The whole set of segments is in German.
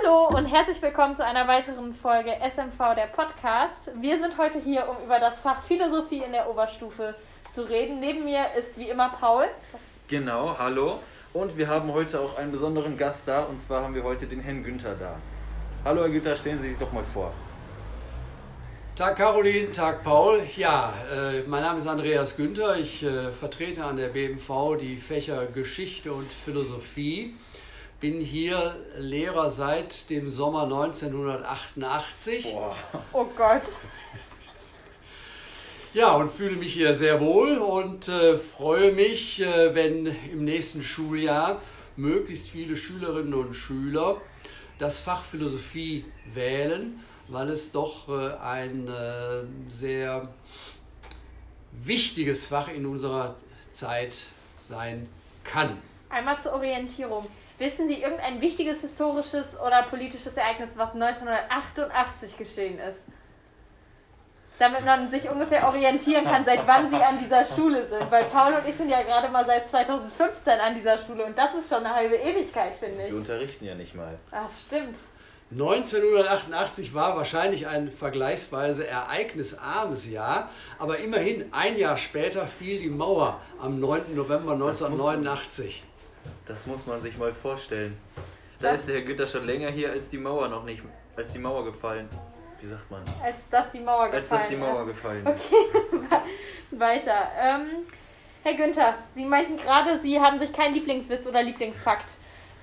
Hallo und herzlich willkommen zu einer weiteren Folge SMV der Podcast. Wir sind heute hier, um über das Fach Philosophie in der Oberstufe zu reden. Neben mir ist wie immer Paul. Genau, hallo. Und wir haben heute auch einen besonderen Gast da, und zwar haben wir heute den Herrn Günther da. Hallo Herr Günther, stellen Sie sich doch mal vor. Tag Caroline, Tag Paul. Ja, äh, mein Name ist Andreas Günther. Ich äh, vertrete an der BMV die Fächer Geschichte und Philosophie. Bin hier Lehrer seit dem Sommer 1988. Boah. Oh Gott. Ja, und fühle mich hier sehr wohl und äh, freue mich, äh, wenn im nächsten Schuljahr möglichst viele Schülerinnen und Schüler das Fach Philosophie wählen, weil es doch äh, ein äh, sehr wichtiges Fach in unserer Zeit sein kann. Einmal zur Orientierung. Wissen Sie irgendein wichtiges historisches oder politisches Ereignis, was 1988 geschehen ist? Damit man sich ungefähr orientieren kann, seit wann Sie an dieser Schule sind. Weil Paul und ich sind ja gerade mal seit 2015 an dieser Schule und das ist schon eine halbe Ewigkeit, finde ich. Wir unterrichten ja nicht mal. Ach, stimmt. 1988 war wahrscheinlich ein vergleichsweise ereignisarmes Jahr, aber immerhin ein Jahr später fiel die Mauer am 9. November 1989. Das muss man sich mal vorstellen. Da ist der Herr Günther schon länger hier, als die Mauer noch nicht, als die Mauer gefallen. Wie sagt man? Als dass die Mauer gefallen ist. Als dass die Mauer ist. gefallen ist. Okay, weiter. Ähm, Herr Günther, Sie meinten gerade, Sie haben sich keinen Lieblingswitz oder Lieblingsfakt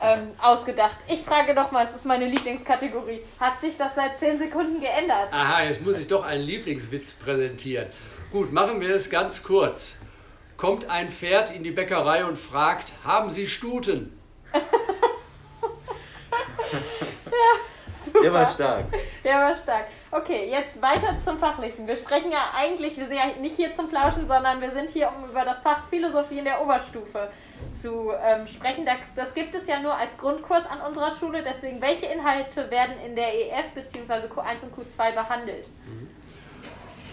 ähm, ausgedacht. Ich frage doch mal, es ist meine Lieblingskategorie. Hat sich das seit 10 Sekunden geändert? Aha, jetzt muss ich doch einen Lieblingswitz präsentieren. Gut, machen wir es ganz kurz kommt ein Pferd in die Bäckerei und fragt, haben Sie Stuten? ja, super. Der war stark. Der war stark. Okay, jetzt weiter zum Fachlichen. Wir sprechen ja eigentlich, wir sind ja nicht hier zum Plauschen, sondern wir sind hier, um über das Fach Philosophie in der Oberstufe zu ähm, sprechen. Das gibt es ja nur als Grundkurs an unserer Schule. Deswegen, welche Inhalte werden in der EF bzw. Q1 und Q2 behandelt? Mhm.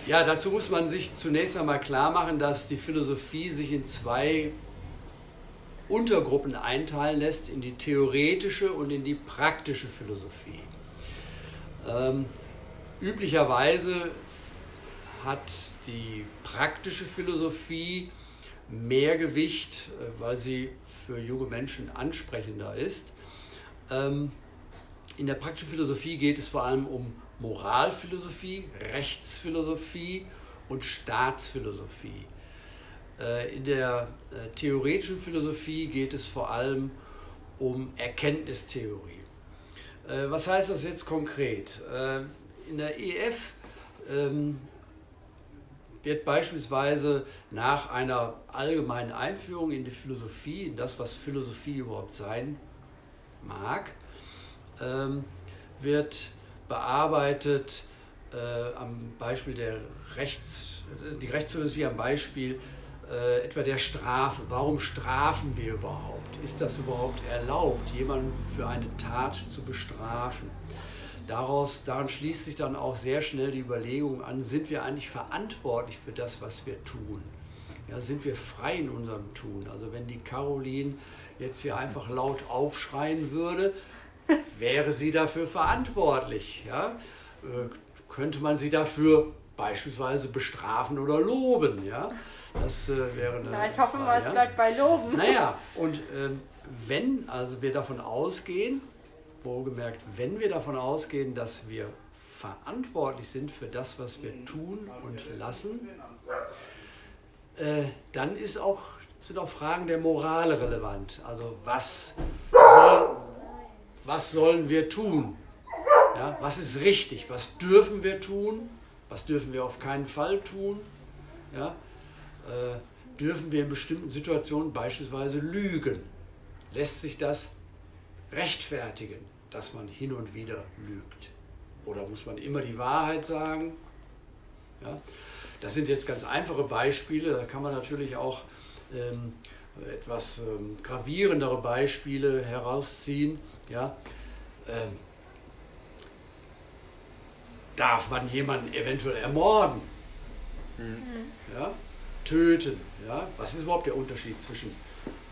Ja, dazu muss man sich zunächst einmal klar machen, dass die Philosophie sich in zwei Untergruppen einteilen lässt, in die theoretische und in die praktische Philosophie. Ähm, üblicherweise hat die praktische Philosophie mehr Gewicht, äh, weil sie für junge Menschen ansprechender ist. Ähm, in der praktischen Philosophie geht es vor allem um Moralphilosophie, Rechtsphilosophie und Staatsphilosophie. Äh, in der äh, theoretischen Philosophie geht es vor allem um Erkenntnistheorie. Äh, was heißt das jetzt konkret? In der EF ähm, wird beispielsweise nach einer allgemeinen Einführung in die Philosophie, in das, was Philosophie überhaupt sein mag, ähm, wird bearbeitet äh, am Beispiel der Rechts, die Rechtsphilosophie am Beispiel äh, etwa der Strafe. Warum strafen wir überhaupt? Ist das überhaupt erlaubt, jemanden für eine Tat zu bestrafen? Daraus, daran schließt sich dann auch sehr schnell die Überlegung an, sind wir eigentlich verantwortlich für das, was wir tun? Ja, sind wir frei in unserem Tun? Also wenn die Caroline jetzt hier einfach laut aufschreien würde, wäre sie dafür verantwortlich? Ja? Äh, könnte man sie dafür beispielsweise bestrafen oder loben? Ja? Das äh, wäre eine. Ja, ich hoffe mal, es bleibt bei Loben. Naja, und äh, wenn also wir davon ausgehen, wohlgemerkt, wenn wir davon ausgehen, dass wir verantwortlich sind für das, was wir tun und lassen, äh, dann ist auch, sind auch Fragen der Moral relevant. Also was was sollen wir tun? Ja, was ist richtig? Was dürfen wir tun? Was dürfen wir auf keinen Fall tun? Ja, äh, dürfen wir in bestimmten Situationen beispielsweise lügen? Lässt sich das rechtfertigen, dass man hin und wieder lügt? Oder muss man immer die Wahrheit sagen? Ja, das sind jetzt ganz einfache Beispiele, da kann man natürlich auch ähm, etwas ähm, gravierendere Beispiele herausziehen. Ja? Ähm, darf man jemanden eventuell ermorden? Mhm. Ja? Töten? Ja? Was ist überhaupt der Unterschied zwischen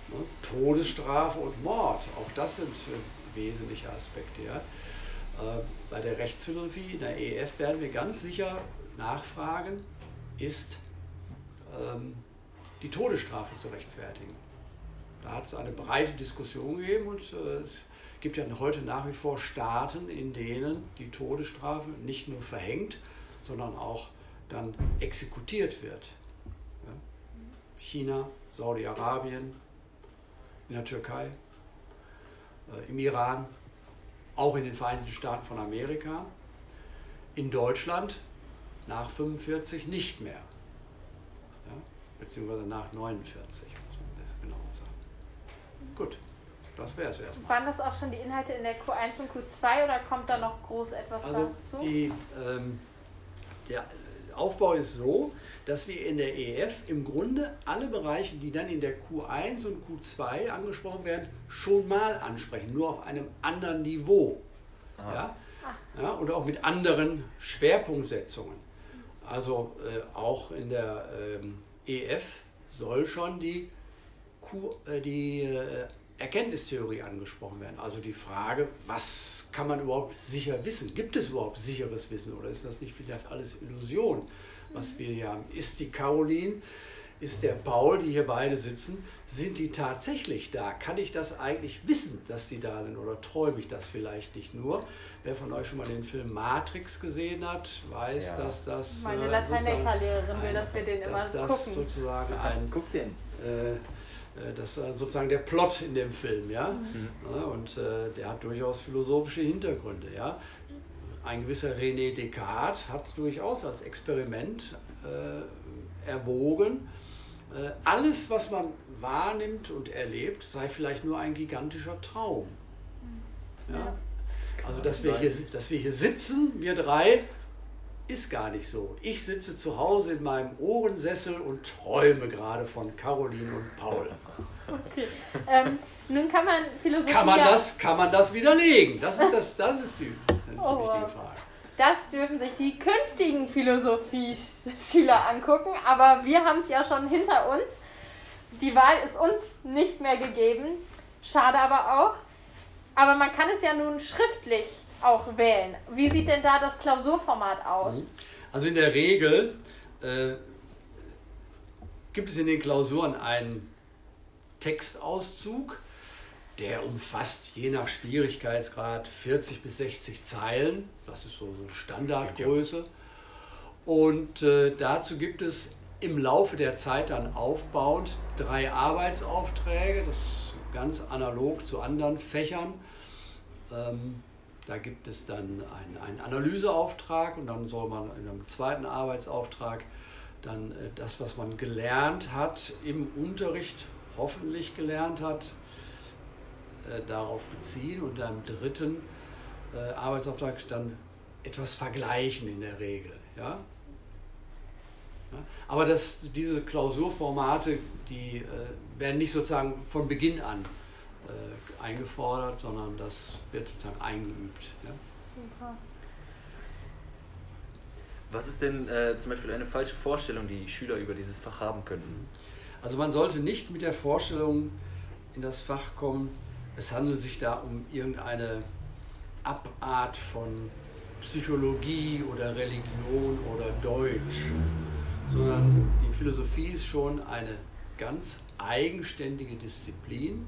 ne, Todesstrafe und Mord? Auch das sind äh, wesentlicher Aspekt. Ja. Äh, bei der Rechtsphilosophie in der EF werden wir ganz sicher nachfragen, ist ähm, die Todesstrafe zu rechtfertigen. Da hat es eine breite Diskussion gegeben und äh, es gibt ja heute nach wie vor Staaten, in denen die Todesstrafe nicht nur verhängt, sondern auch dann exekutiert wird. China, Saudi-Arabien, in der Türkei, äh, im Iran, auch in den Vereinigten Staaten von Amerika, in Deutschland nach 45 nicht mehr, beziehungsweise nach 49, muss man das genauer sagen. Gut. Das wäre es erstmal. Waren das auch schon die Inhalte in der Q1 und Q2 oder kommt da noch groß etwas also dazu? Die, ähm, der Aufbau ist so, dass wir in der EF im Grunde alle Bereiche, die dann in der Q1 und Q2 angesprochen werden, schon mal ansprechen, nur auf einem anderen Niveau. Ja? Ja, und auch mit anderen Schwerpunktsetzungen. Also äh, auch in der ähm, EF soll schon die, die äh, Erkenntnistheorie angesprochen werden. Also die Frage, was kann man überhaupt sicher wissen? Gibt es überhaupt sicheres Wissen oder ist das nicht vielleicht alles Illusion, was wir hier haben? Ist die Caroline, ist der Paul, die hier beide sitzen, sind die tatsächlich da? Kann ich das eigentlich wissen, dass die da sind oder träume ich das vielleicht nicht nur? Wer von euch schon mal den Film Matrix gesehen hat, weiß, ja. dass das... Meine äh, Lateinlehrerin will, dass wir den immer dass das gucken. sozusagen ein... Guck den. Äh, äh, das ist sozusagen der Plot in dem Film, ja. Mhm. Und äh, der hat durchaus philosophische Hintergründe, ja. Ein gewisser René Descartes hat durchaus als Experiment äh, erwogen, äh, alles, was man wahrnimmt und erlebt, sei vielleicht nur ein gigantischer Traum. Ja? ja. Also, dass wir, hier, dass wir hier sitzen, wir drei, ist gar nicht so. Ich sitze zu Hause in meinem Ohrensessel und träume gerade von Caroline und Paul. Okay. Ähm, nun kann man Philosophie. Kann man, das, kann man das widerlegen? Das ist, das, das ist die, die oh, wichtige Frage. Das dürfen sich die künftigen Philosophie-Schüler angucken, aber wir haben es ja schon hinter uns. Die Wahl ist uns nicht mehr gegeben. Schade aber auch. Aber man kann es ja nun schriftlich auch wählen. Wie sieht denn da das Klausurformat aus? Mhm. Also in der Regel äh, gibt es in den Klausuren einen Textauszug, der umfasst je nach Schwierigkeitsgrad 40 bis 60 Zeilen. Das ist so eine Standardgröße. Und äh, dazu gibt es im Laufe der Zeit dann aufbauend drei Arbeitsaufträge, das ist ganz analog zu anderen Fächern. Ähm, da gibt es dann einen, einen Analyseauftrag und dann soll man in einem zweiten Arbeitsauftrag dann äh, das, was man gelernt hat, im Unterricht hoffentlich gelernt hat, äh, darauf beziehen und im dritten äh, Arbeitsauftrag dann etwas vergleichen in der Regel. Ja? Aber das, diese Klausurformate, die werden nicht sozusagen von Beginn an äh, eingefordert, sondern das wird sozusagen eingeübt. Ja? Super. Was ist denn äh, zum Beispiel eine falsche Vorstellung, die Schüler über dieses Fach haben könnten? Also man sollte nicht mit der Vorstellung in das Fach kommen, es handelt sich da um irgendeine Abart von Psychologie oder Religion oder Deutsch, sondern die Philosophie ist schon eine ganz eigenständige Disziplin,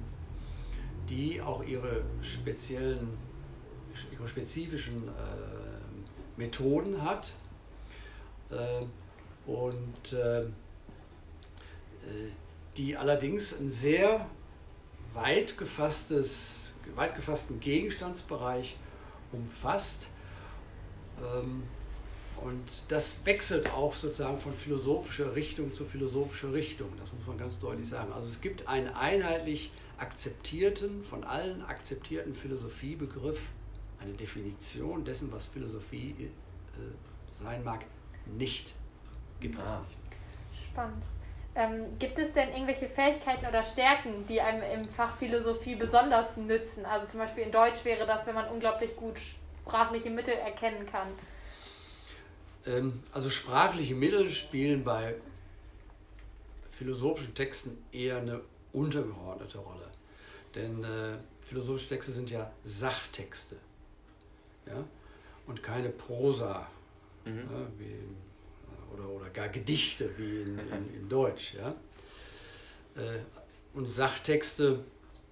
die auch ihre speziellen, ihre spezifischen äh, Methoden hat äh, und äh, äh die allerdings ein sehr weit, gefasstes, weit gefassten Gegenstandsbereich umfasst. Ähm, und das wechselt auch sozusagen von philosophischer Richtung zu philosophischer Richtung. Das muss man ganz deutlich sagen. Also es gibt einen einheitlich akzeptierten, von allen akzeptierten Philosophiebegriff, eine Definition dessen, was Philosophie äh, sein mag, nicht. Gibt ah. es nicht. Spannend. Ähm, gibt es denn irgendwelche Fähigkeiten oder Stärken, die einem im Fach Philosophie besonders nützen? Also zum Beispiel in Deutsch wäre das, wenn man unglaublich gut sprachliche Mittel erkennen kann. Ähm, also sprachliche Mittel spielen bei philosophischen Texten eher eine untergeordnete Rolle. Denn äh, philosophische Texte sind ja Sachtexte ja? und keine Prosa mhm. ja, wie, oder, oder gar Gedichte wie in, in, in Deutsch. Ja? Äh, und Sachtexte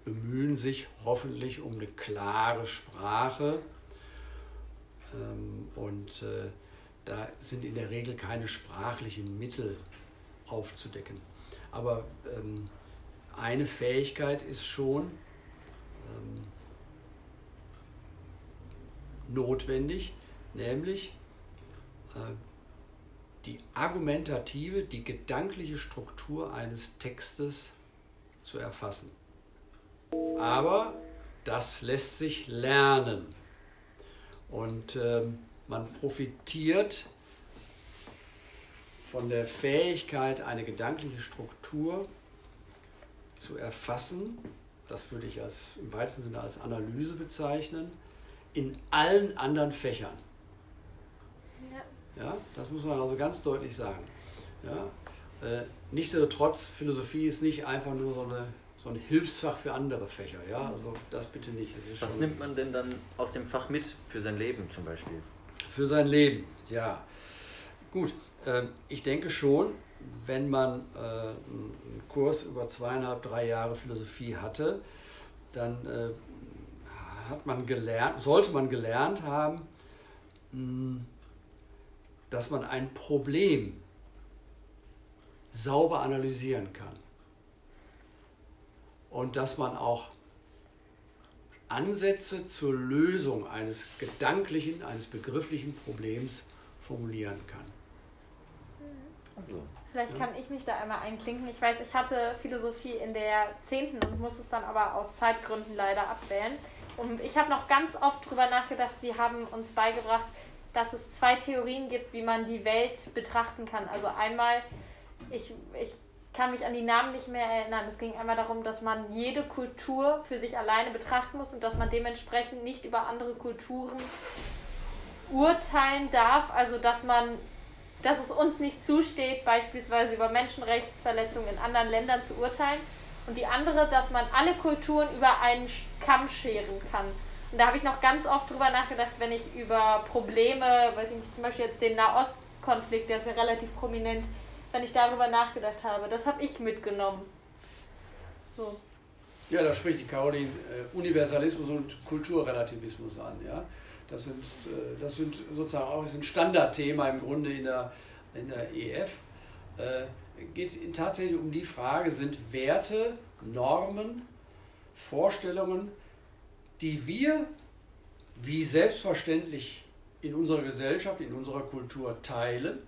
bemühen sich hoffentlich um eine klare Sprache ähm, und äh, da sind in der Regel keine sprachlichen Mittel aufzudecken. Aber ähm, eine Fähigkeit ist schon ähm, notwendig, nämlich äh, die argumentative, die gedankliche Struktur eines Textes zu erfassen. Aber das lässt sich lernen. Und äh, man profitiert von der Fähigkeit, eine gedankliche Struktur zu erfassen, das würde ich als, im weitesten Sinne als Analyse bezeichnen, in allen anderen Fächern. Ja. ja das muss man also ganz deutlich sagen. Ja, äh, nichtsdestotrotz, Philosophie ist nicht einfach nur so, eine, so ein Hilfsfach für andere Fächer. Ja, also das bitte nicht. Was nimmt man denn dann aus dem Fach mit für sein Leben zum Beispiel? Für sein Leben, ja. Gut, äh, ich denke schon, wenn man äh, einen Kurs über zweieinhalb, drei Jahre Philosophie hatte, dann äh, hat man gelernt, sollte man gelernt haben, hm, dass man ein Problem sauber analysieren kann. Und dass man auch Ansätze zur Lösung eines gedanklichen, eines begrifflichen Problems formulieren kann. Also, Vielleicht kann ich mich da einmal einklinken. Ich weiß, ich hatte Philosophie in der 10. und muss es dann aber aus Zeitgründen leider abwählen. Und ich habe noch ganz oft darüber nachgedacht, Sie haben uns beigebracht, dass es zwei Theorien gibt, wie man die Welt betrachten kann. Also einmal, ich, ich kann mich an die Namen nicht mehr erinnern. Es ging einmal darum, dass man jede Kultur für sich alleine betrachten muss und dass man dementsprechend nicht über andere Kulturen urteilen darf. Also dass man, dass es uns nicht zusteht, beispielsweise über Menschenrechtsverletzungen in anderen Ländern zu urteilen. Und die andere, dass man alle Kulturen über einen Kamm scheren kann. Und da habe ich noch ganz oft drüber nachgedacht, wenn ich über Probleme, weiß ich nicht, zum Beispiel jetzt den Nahostkonflikt, der ist ja relativ prominent, wenn ich darüber nachgedacht habe. Das habe ich mitgenommen. So. Ja, da spricht die Caroline äh, Universalismus und Kulturrelativismus an. Ja? Das, sind, äh, das sind sozusagen auch ein Standardthema im Grunde in der, in der EF. Äh, Geht es tatsächlich um die Frage, sind Werte, Normen, Vorstellungen, die wir wie selbstverständlich in unserer Gesellschaft, in unserer Kultur teilen,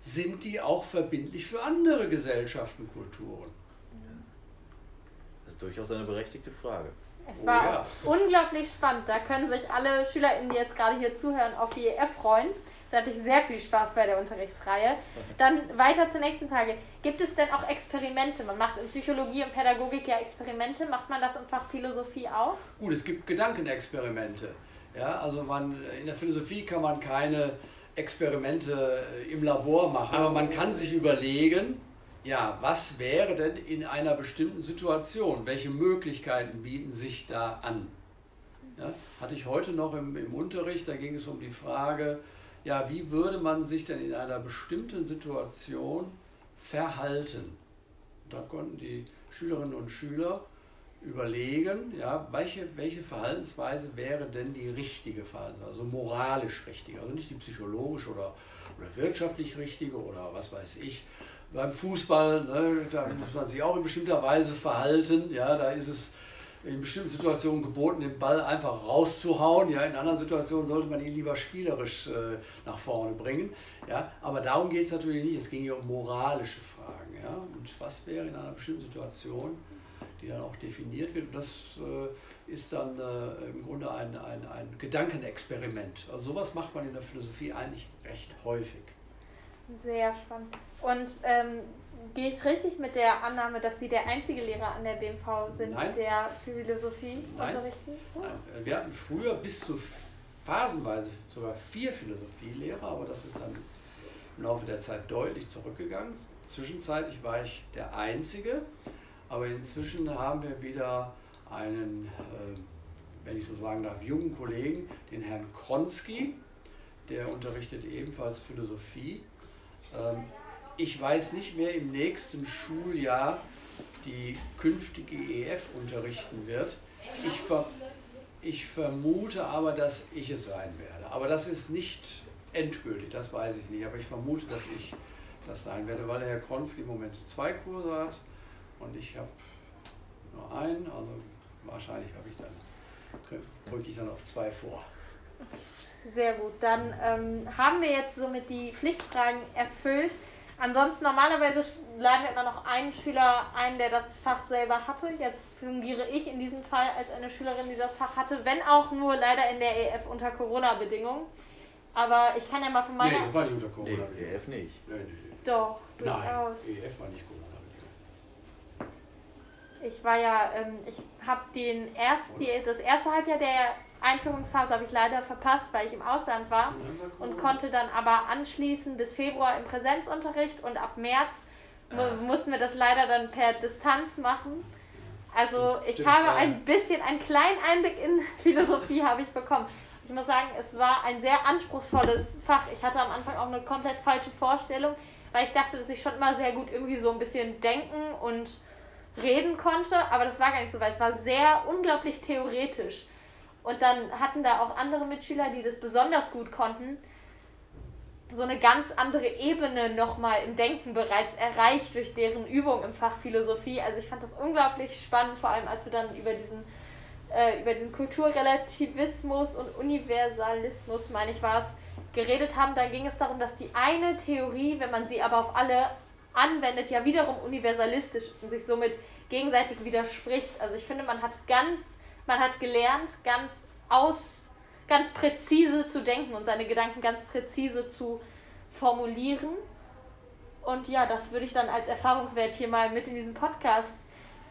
sind die auch verbindlich für andere Gesellschaften, Kulturen? Das ist durchaus eine berechtigte Frage. Es war oh, ja. unglaublich spannend. Da können sich alle SchülerInnen, die jetzt gerade hier zuhören, auf die EF freuen. Da hatte ich sehr viel Spaß bei der Unterrichtsreihe. Dann weiter zur nächsten Frage. Gibt es denn auch Experimente? Man macht in Psychologie und Pädagogik ja Experimente. Macht man das im Fach Philosophie auch? Gut, es gibt Gedankenexperimente. Ja, also man, in der Philosophie kann man keine Experimente im Labor machen, aber man kann sich überlegen, ja, was wäre denn in einer bestimmten Situation? Welche Möglichkeiten bieten sich da an? Ja, hatte ich heute noch im, im Unterricht, da ging es um die Frage, ja, wie würde man sich denn in einer bestimmten Situation verhalten? Da konnten die Schülerinnen und Schüler überlegen, ja, welche, welche Verhaltensweise wäre denn die richtige Verhaltensweise, also moralisch richtige, also nicht die psychologisch oder, oder wirtschaftlich richtige oder was weiß ich. Beim Fußball, ne, da muss man sich auch in bestimmter Weise verhalten, ja, da ist es in bestimmten Situationen geboten, den Ball einfach rauszuhauen. Ja, in anderen Situationen sollte man ihn lieber spielerisch äh, nach vorne bringen. Ja, aber darum geht es natürlich nicht. Es ging hier um moralische Fragen. Ja, und was wäre in einer bestimmten Situation, die dann auch definiert wird? Und das äh, ist dann äh, im Grunde ein, ein, ein Gedankenexperiment. Also sowas macht man in der Philosophie eigentlich recht häufig. Sehr spannend. Und ähm, gehe ich richtig mit der Annahme, dass Sie der einzige Lehrer an der BMV sind, Nein. der Philosophie Nein. unterrichten? Oh. Nein. Wir hatten früher bis zu phasenweise sogar vier Philosophielehrer, aber das ist dann im Laufe der Zeit deutlich zurückgegangen. Zwischenzeitlich war ich der Einzige, aber inzwischen haben wir wieder einen, äh, wenn ich so sagen darf, jungen Kollegen, den Herrn Kronski, der unterrichtet ebenfalls Philosophie. Ähm, ich weiß nicht, wer im nächsten Schuljahr die künftige EF unterrichten wird. Ich, ver ich vermute aber, dass ich es sein werde. Aber das ist nicht endgültig, das weiß ich nicht. Aber ich vermute, dass ich das sein werde, weil der Herr Kronski im Moment zwei Kurse hat und ich habe nur einen. Also wahrscheinlich habe ich dann, drücke ich dann auf zwei vor. Sehr gut. Dann ähm, haben wir jetzt somit die Pflichtfragen erfüllt. Ansonsten normalerweise laden wir immer noch einen Schüler ein, der das Fach selber hatte. Jetzt fungiere ich in diesem Fall als eine Schülerin, die das Fach hatte, wenn auch nur leider in der EF unter Corona-Bedingungen. Aber ich kann ja mal von meiner. Nee, war nicht unter Corona. Nee, EF nicht. Nee, nee, nee. Doch, durchaus. Nein, EF war nicht Corona-Bedingungen. Ich war ja, ähm, ich habe den erst, die, das erste Halbjahr der Einführungsphase habe ich leider verpasst, weil ich im Ausland war und konnte dann aber anschließen bis Februar im Präsenzunterricht und ab März ah. mussten wir das leider dann per Distanz machen. Also stimmt, ich stimmt, habe ja. ein bisschen, einen kleinen Einblick in Philosophie habe ich bekommen. Ich muss sagen, es war ein sehr anspruchsvolles Fach. Ich hatte am Anfang auch eine komplett falsche Vorstellung, weil ich dachte, dass ich schon immer sehr gut irgendwie so ein bisschen denken und reden konnte, aber das war gar nicht so, weil es war sehr unglaublich theoretisch. Und dann hatten da auch andere Mitschüler, die das besonders gut konnten, so eine ganz andere Ebene nochmal im Denken bereits erreicht durch deren Übung im Fach Philosophie. Also ich fand das unglaublich spannend, vor allem als wir dann über diesen äh, über den Kulturrelativismus und Universalismus, meine ich war es, geredet haben. Da ging es darum, dass die eine Theorie, wenn man sie aber auf alle anwendet, ja wiederum universalistisch ist und sich somit gegenseitig widerspricht. Also ich finde, man hat ganz man hat gelernt, ganz aus, ganz präzise zu denken und seine Gedanken ganz präzise zu formulieren. Und ja, das würde ich dann als Erfahrungswert hier mal mit in diesen Podcast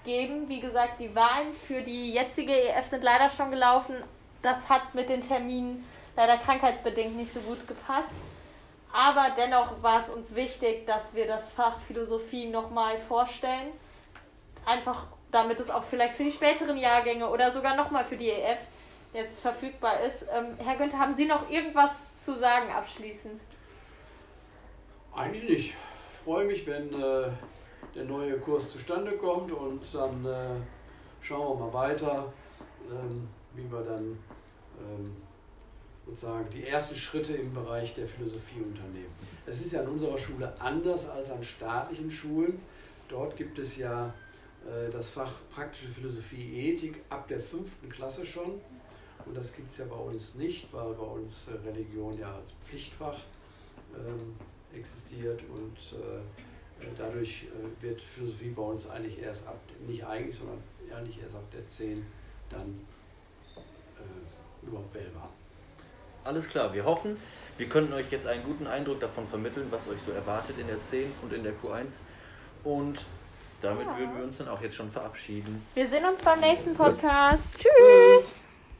geben. Wie gesagt, die Wahlen für die jetzige EF sind leider schon gelaufen. Das hat mit den Terminen leider krankheitsbedingt nicht so gut gepasst. Aber dennoch war es uns wichtig, dass wir das Fach Philosophie nochmal vorstellen. Einfach damit es auch vielleicht für die späteren Jahrgänge oder sogar nochmal für die EF jetzt verfügbar ist. Ähm, Herr Günther, haben Sie noch irgendwas zu sagen abschließend? Eigentlich nicht. Ich freue mich, wenn äh, der neue Kurs zustande kommt und dann äh, schauen wir mal weiter, ähm, wie wir dann ähm, sozusagen die ersten Schritte im Bereich der Philosophie unternehmen. Es ist ja an unserer Schule anders als an staatlichen Schulen. Dort gibt es ja das Fach praktische Philosophie, Ethik ab der fünften Klasse schon. Und das gibt es ja bei uns nicht, weil bei uns äh, Religion ja als Pflichtfach ähm, existiert und äh, dadurch äh, wird Philosophie bei uns eigentlich erst ab, nicht eigentlich, sondern eigentlich erst ab der 10 dann äh, überhaupt wählbar. Alles klar, wir hoffen, wir könnten euch jetzt einen guten Eindruck davon vermitteln, was euch so erwartet in der 10 und in der Q1. Und damit ja. würden wir uns dann auch jetzt schon verabschieden. Wir sehen uns beim nächsten Podcast. Tschüss.